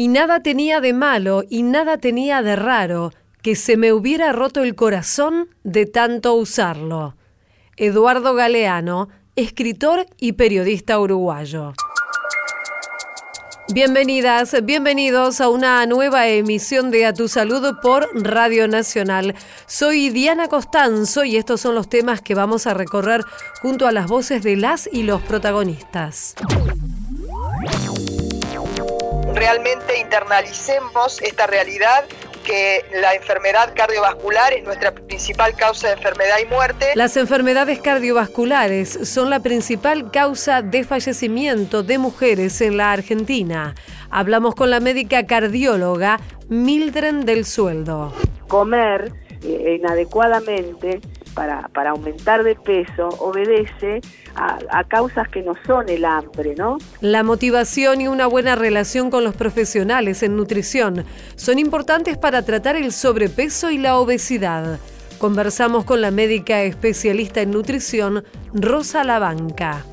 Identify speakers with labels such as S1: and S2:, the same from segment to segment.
S1: Y nada tenía de malo y nada tenía de raro que se me hubiera roto el corazón de tanto usarlo. Eduardo Galeano, escritor y periodista uruguayo. Bienvenidas, bienvenidos a una nueva emisión de A Tu Salud por Radio Nacional. Soy Diana Costanzo y estos son los temas que vamos a recorrer junto a las voces de las y los protagonistas.
S2: Realmente internalicemos esta realidad que la enfermedad cardiovascular es nuestra principal causa de enfermedad y muerte.
S1: Las enfermedades cardiovasculares son la principal causa de fallecimiento de mujeres en la Argentina. Hablamos con la médica cardióloga Mildred del Sueldo.
S3: Comer eh, inadecuadamente para, para, aumentar de peso obedece a, a, causas que no son el hambre, ¿no?
S1: La motivación y una buena relación con los profesionales en nutrición son importantes para tratar el sobrepeso y la obesidad. Conversamos con la médica especialista en nutrición, Rosa Labanca.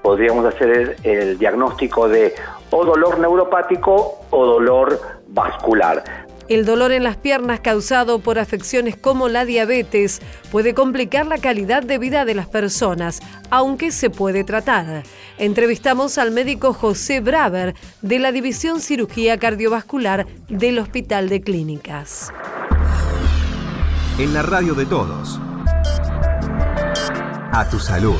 S4: Podríamos hacer el, el diagnóstico de o dolor neuropático o dolor vascular
S1: el dolor en las piernas causado por afecciones como la diabetes puede complicar la calidad de vida de las personas, aunque se puede tratar. Entrevistamos al médico José Braver de la División Cirugía Cardiovascular del Hospital de Clínicas.
S5: En la radio de todos. A tu salud.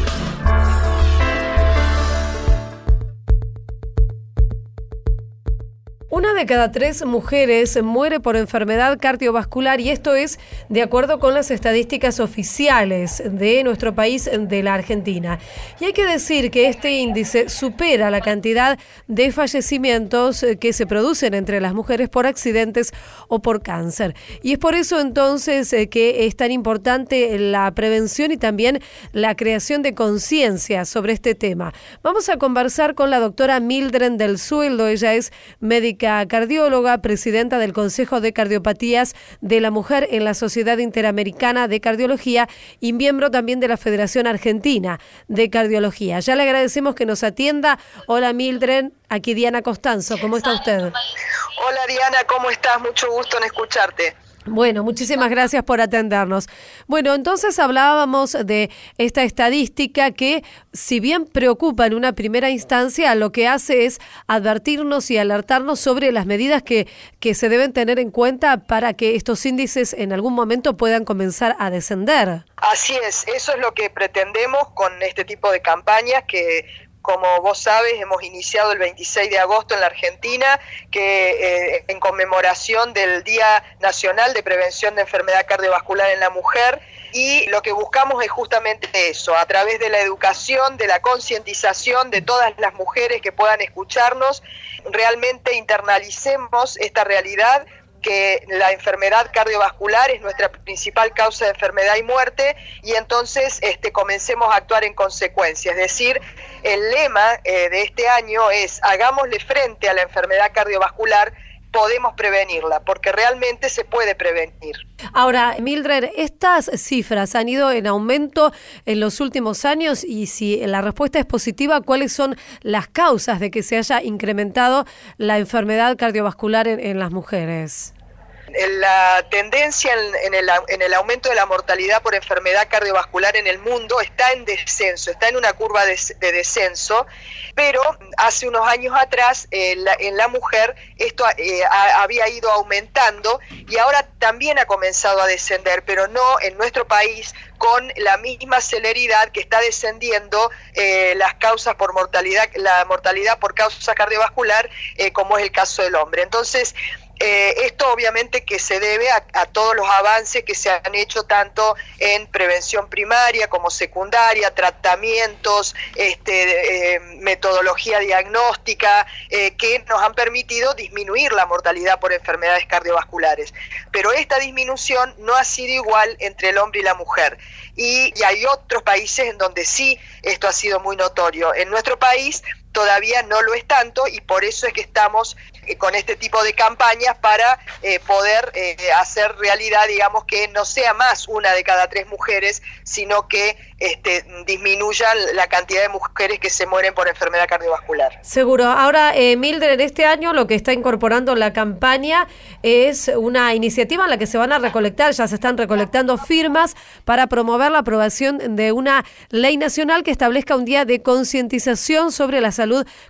S1: Una de cada tres mujeres muere por enfermedad cardiovascular y esto es de acuerdo con las estadísticas oficiales de nuestro país, de la Argentina. Y hay que decir que este índice supera la cantidad de fallecimientos que se producen entre las mujeres por accidentes o por cáncer. Y es por eso entonces eh, que es tan importante la prevención y también la creación de conciencia sobre este tema. Vamos a conversar con la doctora Mildred del Sueldo, ella es médica cardióloga, presidenta del Consejo de Cardiopatías de la Mujer en la Sociedad Interamericana de Cardiología y miembro también de la Federación Argentina de Cardiología. Ya le agradecemos que nos atienda. Hola Mildred, aquí Diana Costanzo, ¿cómo está usted?
S2: Hola Diana, ¿cómo estás? Mucho gusto en escucharte.
S1: Bueno, muchísimas gracias por atendernos. Bueno, entonces hablábamos de esta estadística que, si bien preocupa en una primera instancia, lo que hace es advertirnos y alertarnos sobre las medidas que, que se deben tener en cuenta para que estos índices en algún momento puedan comenzar a descender.
S2: Así es, eso es lo que pretendemos con este tipo de campañas que como vos sabes, hemos iniciado el 26 de agosto en la Argentina, que eh, en conmemoración del Día Nacional de Prevención de Enfermedad Cardiovascular en la Mujer, y lo que buscamos es justamente eso, a través de la educación, de la concientización de todas las mujeres que puedan escucharnos, realmente internalicemos esta realidad que la enfermedad cardiovascular es nuestra principal causa de enfermedad y muerte y entonces este, comencemos a actuar en consecuencia. Es decir, el lema eh, de este año es hagámosle frente a la enfermedad cardiovascular podemos prevenirla, porque realmente se puede prevenir.
S1: Ahora, Mildred, estas cifras han ido en aumento en los últimos años y si la respuesta es positiva, ¿cuáles son las causas de que se haya incrementado la enfermedad cardiovascular en, las mujeres?
S2: La tendencia en, el, aumento de la mortalidad por enfermedad cardiovascular en el mundo está en descenso, está en una curva de, descenso, pero hace unos años atrás en la mujer esto eh, había ido aumentando y ahora también ha comenzado a descender, pero no en nuestro país con la misma celeridad que está descendiendo eh, las causas por mortalidad, la mortalidad por causa cardiovascular, eh, como es el caso del hombre. Entonces, eh, esto obviamente que se debe a, todos los avances que se han hecho tanto en prevención primaria como secundaria, tratamientos, este, eh, metodología diagnóstica, eh, que nos han permitido disminuir la mortalidad por enfermedades cardiovasculares. Pero esta disminución no ha sido igual entre el hombre y la mujer. y hay otros países en donde sí esto ha sido muy notorio. En nuestro país todavía no lo es tanto y por eso es que estamos eh, con este tipo de campañas para eh, poder eh, hacer realidad, digamos, que no sea más una de cada tres mujeres, sino que este, disminuya la cantidad de mujeres que se mueren por enfermedad cardiovascular.
S1: Seguro. Ahora, Mildred, este año lo que está incorporando la campaña es una iniciativa en la que se van a recolectar, ya se están recolectando firmas para promover la aprobación de una ley nacional que establezca un día de concientización sobre la salud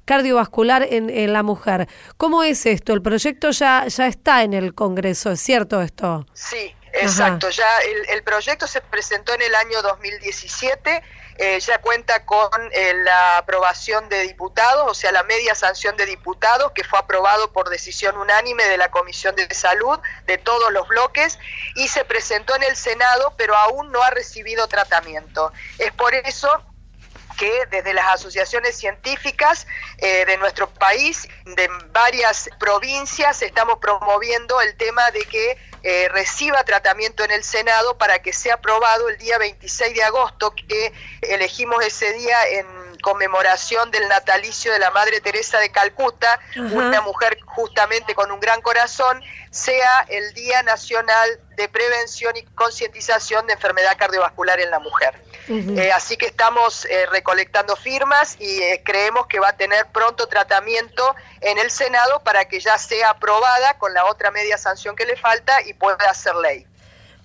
S1: cardiovascular en, en, la mujer. ¿Cómo es esto? El proyecto ya, ya está en el Congreso, ¿es cierto esto?
S2: Sí, Exacto, ya el, proyecto se presentó en el año 2017, eh, ya cuenta con eh, la aprobación de diputados, o sea, la media sanción de diputados, que fue aprobado por decisión unánime de la Comisión de Salud de todos los bloques, y se presentó en el Senado, pero aún no ha recibido tratamiento. Es por eso que desde las asociaciones científicas eh, de nuestro país, de varias provincias, estamos promoviendo el tema de que eh, reciba tratamiento en el Senado para que sea aprobado el día 26 de agosto, que elegimos ese día en conmemoración del natalicio de la Madre Teresa de Calcuta, una mujer justamente con un gran corazón, sea el Día Nacional de Prevención y Concientización de Enfermedad Cardiovascular en la Mujer. Eh, así que estamos eh, recolectando firmas y eh, creemos que va a tener pronto tratamiento en el Senado para que ya sea aprobada con la otra media sanción que le falta y pueda ser ley.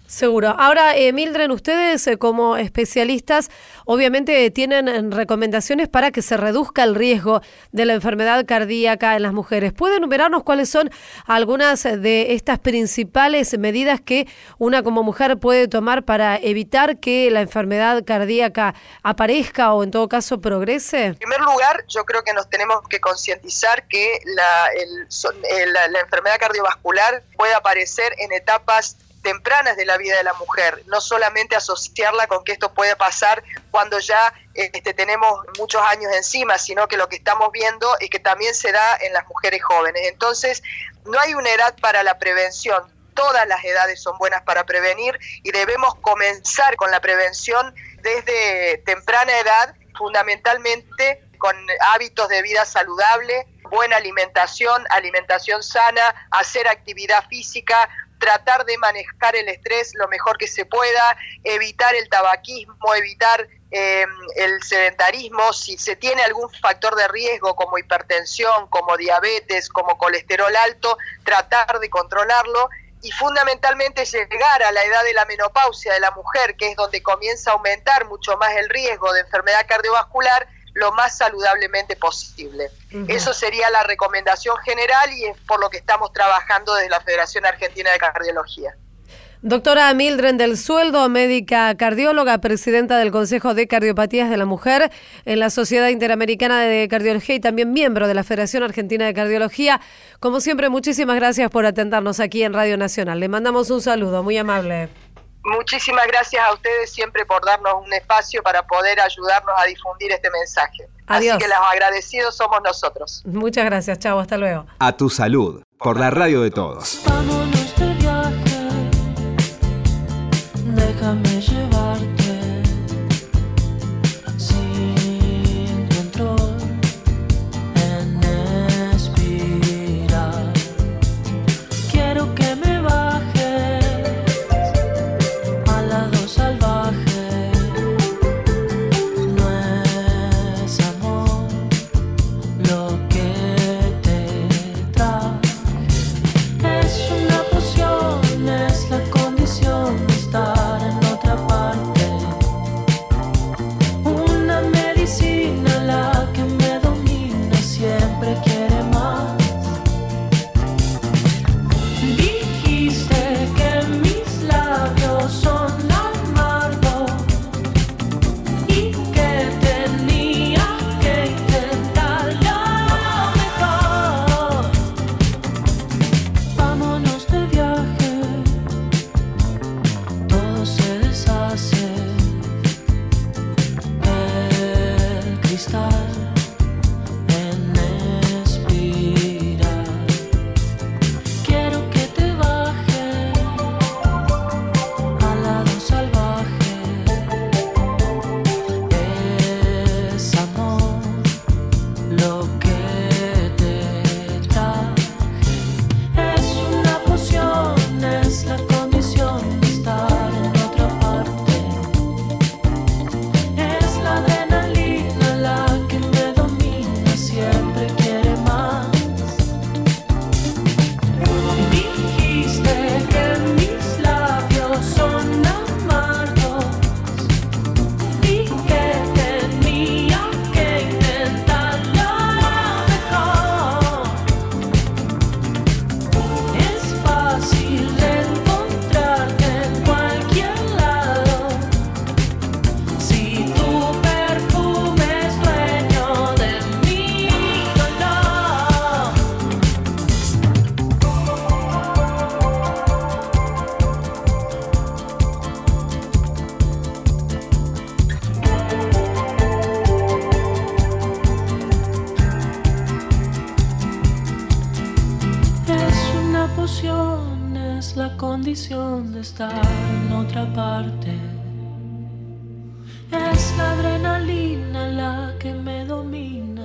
S1: Seguro. Ahora, eh, Mildred, ustedes eh, como especialistas obviamente tienen recomendaciones para que se reduzca el riesgo de la enfermedad cardíaca en las mujeres. ¿Puede enumerarnos cuáles son algunas de estas principales medidas que una como mujer puede tomar para evitar que la enfermedad cardíaca aparezca o en todo caso progrese?
S2: En primer lugar, yo creo que nos tenemos que concientizar que la, eh, la enfermedad cardiovascular puede aparecer en etapas tempranas de la vida de la mujer, no solamente asociarla con que esto puede pasar cuando ya este, tenemos muchos años encima, sino que lo que estamos viendo es que también se da en las mujeres jóvenes. Entonces, no hay una edad para la prevención, todas las edades son buenas para prevenir y debemos comenzar con la prevención desde temprana edad, fundamentalmente con hábitos de vida saludable, buena alimentación, alimentación sana, hacer actividad física, tratar de manejar el estrés lo mejor que se pueda, evitar el tabaquismo, evitar em, el sedentarismo, si se tiene algún factor de riesgo como hipertensión, como diabetes, como colesterol alto, tratar de controlarlo y fundamentalmente llegar a la edad de la menopausia de la mujer, que es donde comienza a aumentar mucho más el riesgo de enfermedad cardiovascular, lo más saludablemente posible. Eso sería la recomendación general y es por lo que estamos trabajando desde la Federación Argentina de Cardiología.
S1: Doctora Mildred del Sueldo, médica cardióloga, presidenta del Consejo de Cardiopatías de la Mujer en la Sociedad Interamericana de Cardiología y también miembro de la Federación Argentina de Cardiología. Como siempre, muchísimas gracias por atendernos aquí en Radio Nacional. Le mandamos un saludo, muy amable.
S2: Muchísimas gracias a ustedes siempre por darnos un espacio para poder ayudarnos a difundir este mensaje. Así que los agradecidos somos nosotros.
S1: Muchas gracias, chao, hasta luego.
S5: A tu salud, por la radio de todos.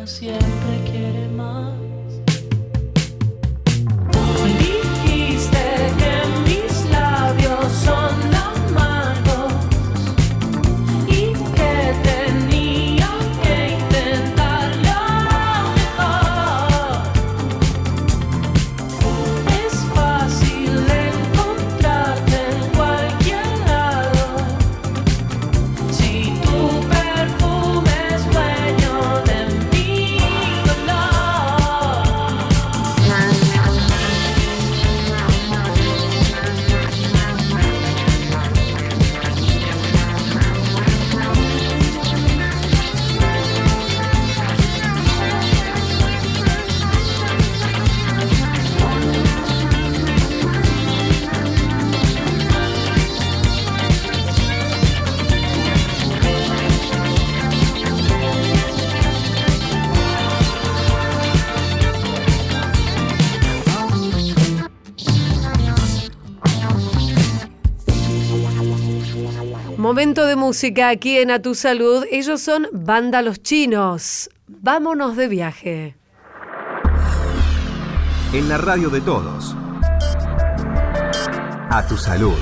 S6: Siempre quiere más.
S1: Momento de música aquí en A Tu Salud. Ellos son Banda Los Chinos. Vámonos de viaje.
S5: En la radio de todos. A Tu Salud.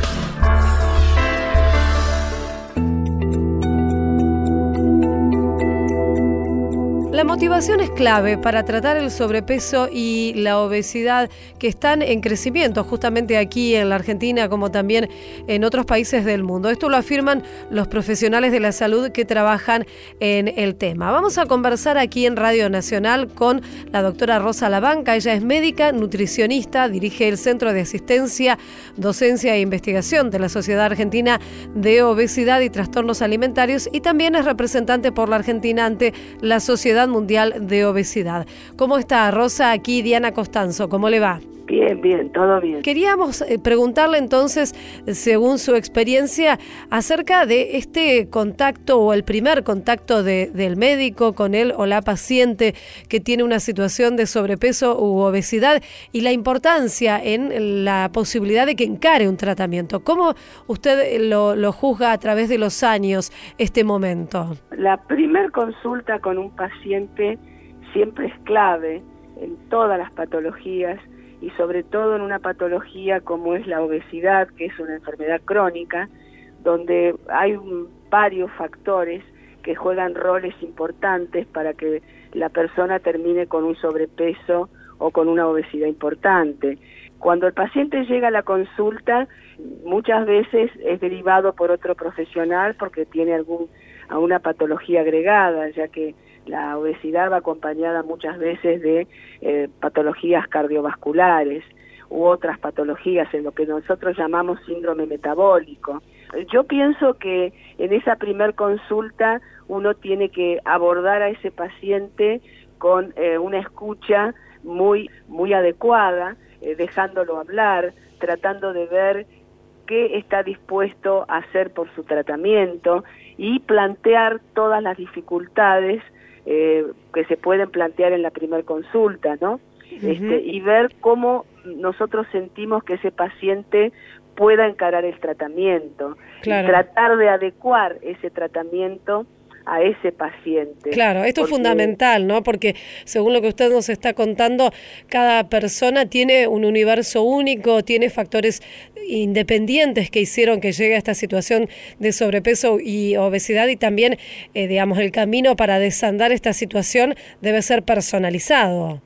S1: La motivación es clave para tratar el sobrepeso y la obesidad que están en crecimiento justamente aquí en la Argentina como también en otros países del mundo. Esto lo afirman los profesionales de la salud que trabajan en el tema. Vamos a conversar aquí en Radio Nacional con la doctora Rosa Labanca. Ella es médica, nutricionista, dirige el Centro de Asistencia, Docencia e Investigación de la Sociedad Argentina de Obesidad y Trastornos Alimentarios y también es representante por la Argentina ante la Sociedad Mundial de Obesidad. ¿Cómo está Rosa? Aquí Diana Costanzo, ¿cómo le va?
S3: Bien, bien, todo bien.
S1: Queríamos eh, preguntarle entonces, según su experiencia, acerca de este contacto o el primer contacto del médico con él o la paciente que tiene una situación de sobrepeso u obesidad y la importancia en la posibilidad de que encare un tratamiento. ¿Cómo usted lo, lo juzga a través de los años este momento?
S3: La primer consulta con un paciente siempre es clave en todas las patologías y sobre todo en una patología como es la obesidad, que es una enfermedad crónica, donde hay varios factores que juegan roles importantes para que la persona termine con un sobrepeso o con una obesidad importante. Cuando el paciente llega a la consulta, muchas veces es derivado por otro profesional porque tiene algún, alguna patología agregada, ya que la obesidad va acompañada muchas veces de eh, patologías cardiovasculares u otras patologías en lo que nosotros llamamos síndrome metabólico. Yo pienso que en esa primer consulta uno tiene que abordar a ese paciente con eh, una escucha muy muy adecuada, eh, dejándolo hablar, tratando de ver qué está dispuesto a hacer por su tratamiento y plantear todas las dificultades eh, que se pueden plantear en la primera consulta, ¿no? este, y ver cómo nosotros sentimos que ese paciente pueda encarar el tratamiento y tratar de adecuar ese tratamiento a ese paciente.
S1: Claro, esto es fundamental, ¿no? Porque según lo que usted nos está contando, cada persona tiene un universo único, tiene factores independientes que hicieron que llegue a esta situación de sobrepeso y obesidad y también, eh, digamos, el camino para desandar esta situación debe ser personalizado.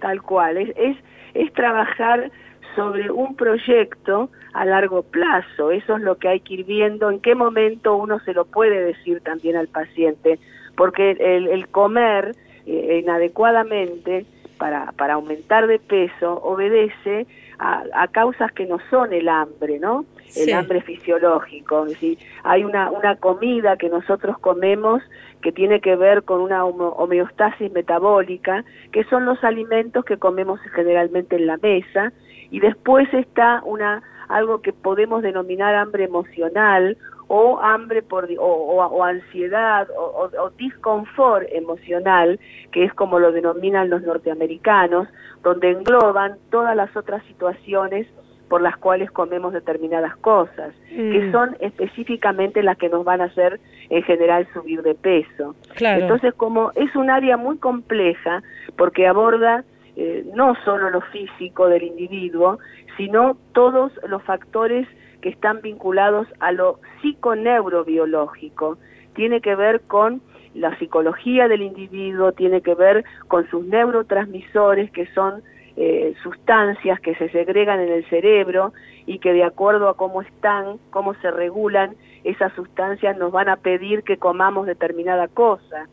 S3: Tal cual, es, es, es trabajar sobre un proyecto a largo plazo. Eso es lo que hay que ir viendo, en qué momento uno se lo puede decir también al paciente, porque el, comer eh, inadecuadamente para, para aumentar de peso obedece a, causas que no son el hambre, ¿no? El hambre fisiológico. Es decir, hay una, una comida que nosotros comemos que tiene que ver con una homeostasis metabólica, que son los alimentos que comemos generalmente en la mesa, y después está una algo que podemos denominar hambre emocional o hambre por o, o- o ansiedad o, o, disconfort emocional, que es como lo denominan los norteamericanos, donde engloban todas las otras situaciones por las cuales comemos determinadas cosas, que
S1: Mm.
S3: son específicamente las que nos van a hacer en general subir de peso.
S1: Claro.
S3: Entonces, como es un área muy compleja, porque aborda eh, no solo lo físico del individuo, sino todos los factores que están vinculados a lo psiconeurobiológico. Tiene que ver con la psicología del individuo, tiene que ver con sus neurotransmisores, que son eh, sustancias que se segregan en el cerebro y que de acuerdo a cómo están, cómo se regulan, esas sustancias nos van a pedir que comamos determinada cosa.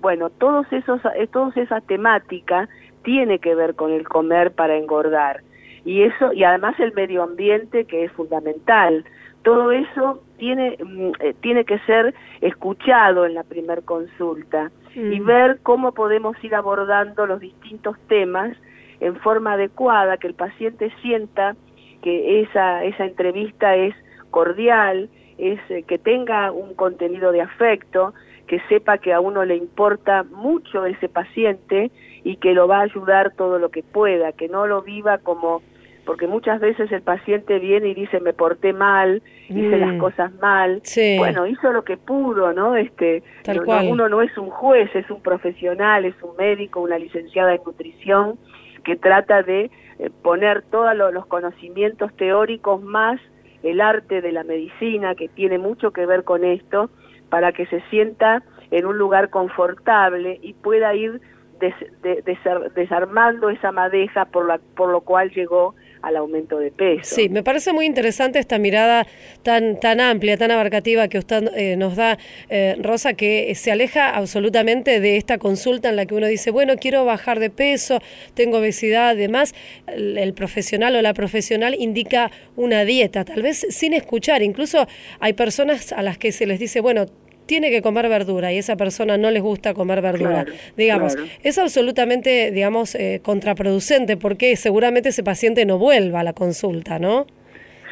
S3: Bueno, todos esos, eh, toda esa temática tiene que ver con el comer para engordar. Y eso, y además el medio ambiente que es fundamental. Todo eso tiene, mm, eh, tiene que ser escuchado en la primer consulta y
S1: Mm.
S3: ver cómo podemos ir abordando los distintos temas en forma adecuada, que el paciente sienta que esa, esa entrevista es cordial, es eh, que tenga un contenido de afecto, que sepa que a uno le importa mucho ese paciente y que lo va a ayudar todo lo que pueda, que no lo viva como porque muchas veces el paciente viene y dice me porté mal, hice
S1: Mm.
S3: las cosas mal,
S1: Sí.
S3: bueno, hizo lo que pudo, ¿no? Este,
S1: Tal
S3: no-
S1: cual.
S3: uno no es un juez, es un profesional, es un médico, una licenciada en nutrición que trata de eh, poner todos lo- los conocimientos teóricos más el arte de la medicina, que tiene mucho que ver con esto, para que se sienta en un lugar confortable y pueda ir des- de- desar- desarmando esa madeja por, la, por lo cual llegó al aumento de peso.
S1: Sí, me parece muy interesante esta mirada tan tan amplia, tan abarcativa que usted eh, nos da, eh, Rosa, que se aleja absolutamente de esta consulta en la que uno dice, bueno, quiero bajar de peso, tengo obesidad, además, el, el profesional o la profesional indica una dieta, tal vez sin escuchar, incluso hay personas a las que se les dice, bueno, tiene que comer verdura y esa persona no les gusta comer verdura.
S3: Claro,
S1: digamos,
S3: claro.
S1: es absolutamente, digamos, eh, contraproducente porque seguramente ese paciente no vuelva a la consulta, ¿no?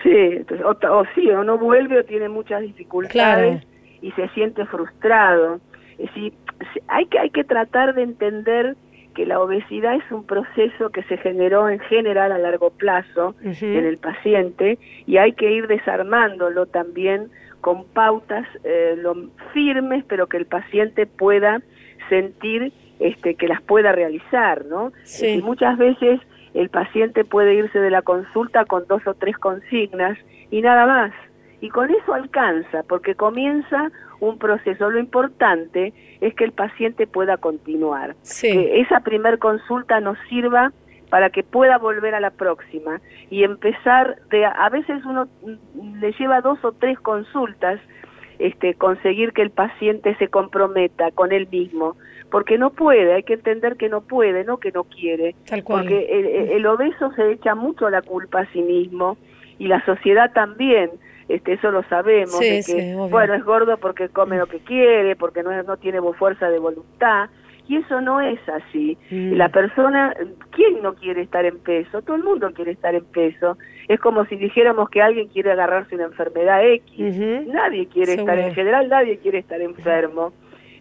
S3: Sí, entonces, o, o sí, o no vuelve o tiene muchas dificultades
S1: Claro.
S3: y se siente frustrado. Es decir, hay que, hay que tratar de entender que la obesidad es un proceso que se generó en general a largo plazo en el paciente y hay que ir desarmándolo también con pautas eh, lo, firmes, pero que el paciente pueda sentir este, que las pueda realizar, ¿no?
S1: Sí.
S3: Y muchas veces el paciente puede irse de la consulta con dos o tres consignas y nada más. Y con eso alcanza, porque comienza un proceso. Lo importante es que el paciente pueda continuar.
S1: Sí.
S3: Que esa primer consulta nos sirva para que pueda volver a la próxima y empezar de a veces uno le lleva dos o tres consultas este conseguir que el paciente se comprometa con él mismo porque no puede hay que entender que no puede no que no quiere
S1: Tal cual.
S3: porque el, el- obeso se echa mucho la culpa a sí mismo y la sociedad también este eso lo sabemos
S1: Sí,
S3: de que,
S1: sí,
S3: bueno es gordo porque come lo que quiere porque no no tiene fuerza de voluntad y eso no es así.
S1: Mm.
S3: La persona, ¿quién no quiere estar en peso? Todo el mundo quiere estar en peso. Es como si dijéramos que alguien quiere agarrarse una enfermedad X. Nadie quiere estar, en general nadie quiere estar enfermo.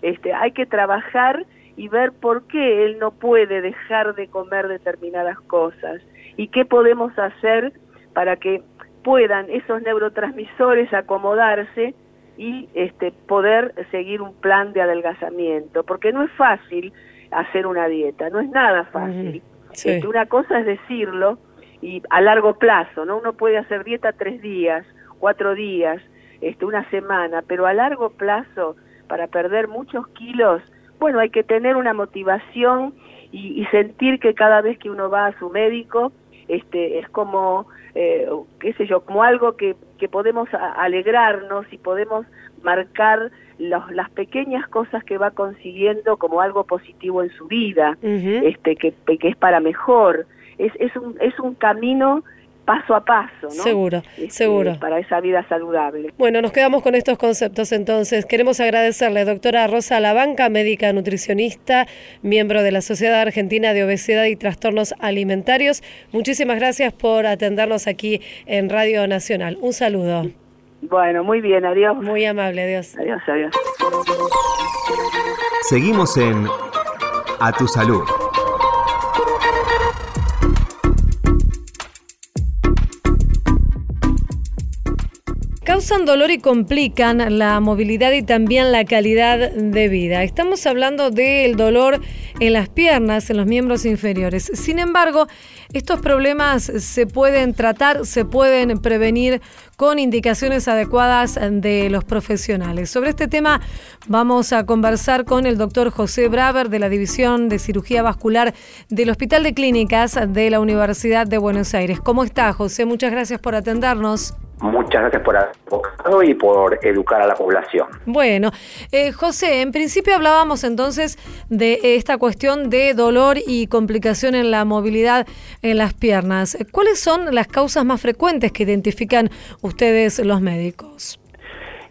S3: Este, hay que trabajar y ver por qué él no puede dejar de comer determinadas cosas y qué podemos hacer para que puedan esos neurotransmisores acomodarse y este, poder seguir un plan de adelgazamiento, porque no es fácil hacer una dieta, no es nada fácil.
S1: Sí.
S3: Este, una cosa es decirlo y a largo plazo, ¿no? Uno puede hacer dieta tres días, cuatro días, este, una semana, pero a largo plazo, para perder muchos kilos, bueno, hay que tener una motivación y, y sentir que cada vez que uno va a su médico, este, es como, eh, qué sé yo, como algo que, que podemos alegrarnos y podemos marcar los- las pequeñas cosas que va consiguiendo como algo positivo en su vida este que, que es para mejor. Es, es un es un camino paso a paso, ¿no?
S1: Seguro,
S3: Este,
S1: seguro.
S3: Para esa vida saludable.
S1: Bueno, nos quedamos con estos conceptos entonces. Queremos agradecerle, doctora Rosa Labanca, médica nutricionista, miembro de la Sociedad Argentina de Obesidad y Trastornos Alimentarios. Muchísimas gracias por atendernos aquí en Radio Nacional. Un saludo.
S3: Bueno, muy bien, adiós.
S1: Muy amable, adiós.
S3: Adiós, adiós.
S5: Seguimos en A Tu Salud.
S1: Causan dolor y complican la movilidad y también la calidad de vida. Estamos hablando del dolor en las piernas, en los miembros inferiores. Sin embargo, estos problemas se pueden tratar, se pueden prevenir con indicaciones adecuadas de los profesionales. Sobre este tema vamos a conversar con el doctor José Braver de la División de Cirugía Vascular del Hospital de Clínicas de la Universidad de Buenos Aires. ¿Cómo está, José? Muchas gracias por atendernos.
S4: Muchas gracias por haber y por educar a la población.
S1: Bueno, eh, José, en principio hablábamos entonces de esta cuestión de dolor y complicación en la movilidad en las piernas. ¿Cuáles son las causas más frecuentes que identifican ustedes los médicos?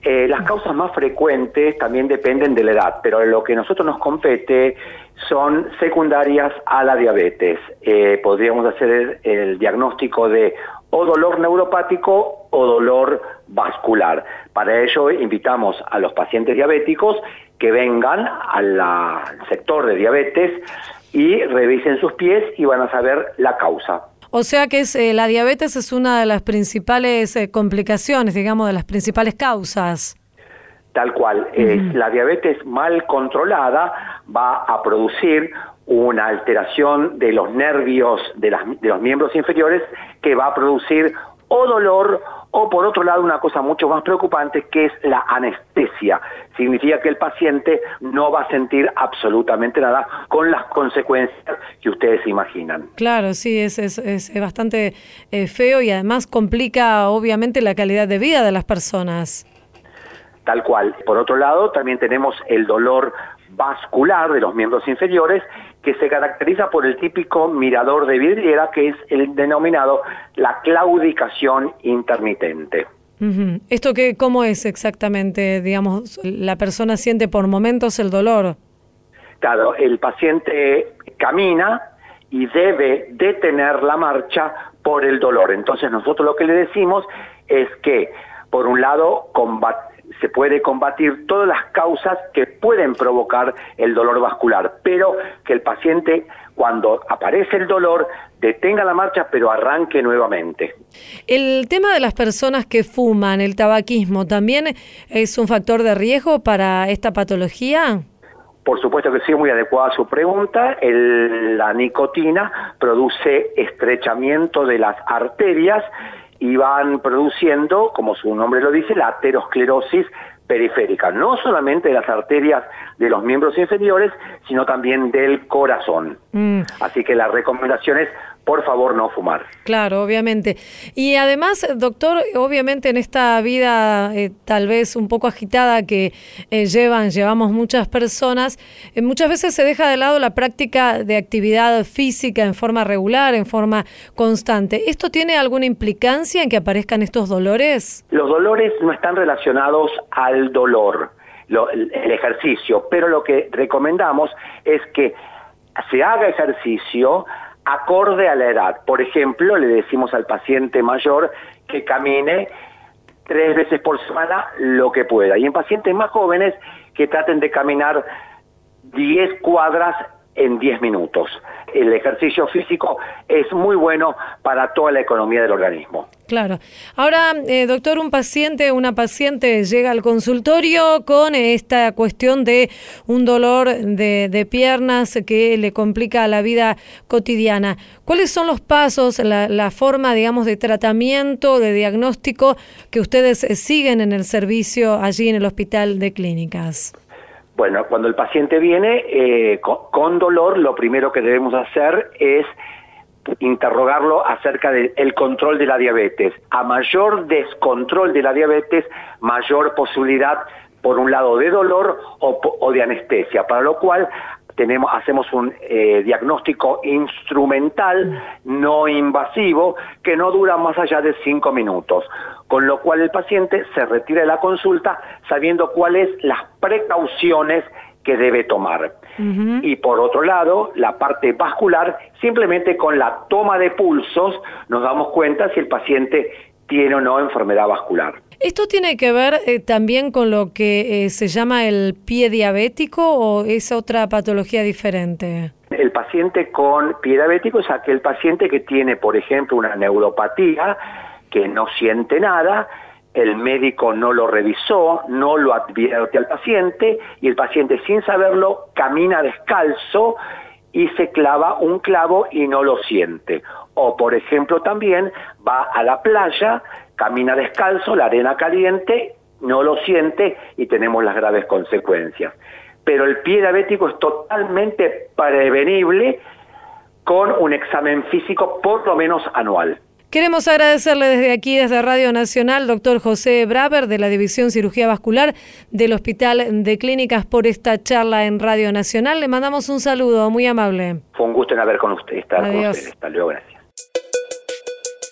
S4: Eh, las causas más frecuentes también dependen de la edad, pero lo que a nosotros nos compete son secundarias a la diabetes. Eh, podríamos hacer el, el diagnóstico de o dolor neuropático o dolor vascular. Para ello invitamos a los pacientes diabéticos que vengan al sector de diabetes y revisen sus pies y van a saber la causa.
S1: O sea que es, eh, la diabetes es una de las principales eh, complicaciones, digamos, de las principales causas.
S4: Tal cual, es la diabetes mal controlada va a producir una alteración de los nervios de, las- de los miembros inferiores que va a producir o dolor o por otro lado una cosa mucho más preocupante que es la anestesia. Significa que el paciente no va a sentir absolutamente nada con las consecuencias que ustedes imaginan.
S1: Claro, sí, es, es, es bastante eh, feo y además complica obviamente la calidad de vida de las personas.
S4: Tal cual. Por otro lado, también tenemos el dolor vascular de los miembros inferiores, que se caracteriza por el típico mirador de vidriera, que es el denominado la claudicación intermitente.
S1: ¿Esto qué, cómo es exactamente? Digamos, la persona siente por momentos el dolor.
S4: Claro, el paciente camina y debe detener la marcha por el dolor. Entonces nosotros lo que le decimos es que, por un lado, combat- se puede combatir todas las causas que pueden provocar el dolor vascular, pero que el paciente, cuando aparece el dolor, detenga la marcha, pero arranque nuevamente.
S1: El tema de las personas que fuman, el tabaquismo, ¿también es un factor de riesgo para esta patología?
S4: Por supuesto que sí, muy adecuada su pregunta. El- la nicotina produce estrechamiento de las arterias y van produciendo, como su nombre lo dice, la aterosclerosis periférica, no solamente de las arterias de los miembros inferiores, sino también del corazón.
S1: Mm,
S4: Así que la recomendación es, por favor, no fumar.
S1: claro, obviamente. Y además, doctor, obviamente en esta vida eh, tal vez un poco agitada que eh, llevan, llevamos muchas personas, eh, muchas veces se deja de lado la práctica de actividad física en forma regular, en forma constante. ¿Esto tiene alguna implicancia en que aparezcan estos dolores?
S4: Los dolores no están relacionados al dolor, lo- el el ejercicio, pero lo que recomendamos es que se haga ejercicio acorde a la edad. Por ejemplo, le decimos al paciente mayor que camine tres veces por semana lo que pueda. Y en pacientes más jóvenes que traten de caminar 10 cuadras en 10 minutos. El ejercicio físico es muy bueno para toda la economía del organismo.
S1: Claro. Ahora, eh, doctor, un paciente, una paciente llega al consultorio con esta cuestión de un dolor de, piernas que le complica la vida cotidiana. ¿Cuáles son los pasos, la, la forma, digamos, de tratamiento, de diagnóstico que ustedes eh, siguen en el servicio allí en el hospital de clínicas?
S4: Bueno, cuando el paciente viene eh, con, dolor, lo primero que debemos hacer es interrogarlo acerca del control de la diabetes. A mayor descontrol de la diabetes, mayor posibilidad, por un lado, de dolor o, o de anestesia, para lo cual tenemos, hacemos un eh, diagnóstico instrumental no invasivo que no dura más allá de cinco minutos, con lo cual el paciente se retira de la consulta sabiendo cuáles las precauciones que debe tomar. Y por otro lado, la parte vascular, simplemente con la toma de pulsos nos damos cuenta si el paciente tiene o no enfermedad vascular.
S1: ¿Esto tiene que ver eh, también con lo que eh, se llama el pie diabético o es otra patología diferente?
S4: El paciente con pie diabético es aquel paciente que tiene, por ejemplo, una neuropatía, que no siente nada, el médico no lo revisó, no lo advierte al paciente y el paciente sin saberlo camina descalzo y se clava un clavo y no lo siente. O por ejemplo también va a la playa, camina descalzo, la arena caliente, no lo siente y tenemos las graves consecuencias. Pero el pie diabético es totalmente prevenible con un examen físico por lo menos anual.
S1: Queremos agradecerle desde aquí, desde Radio Nacional, doctor José Braver, de la División Cirugía Vascular del Hospital de Clínicas, por esta charla en Radio Nacional. Le mandamos un saludo muy amable.
S4: Fue un gusto en haber con usted, estar con usted. Hasta luego, gracias.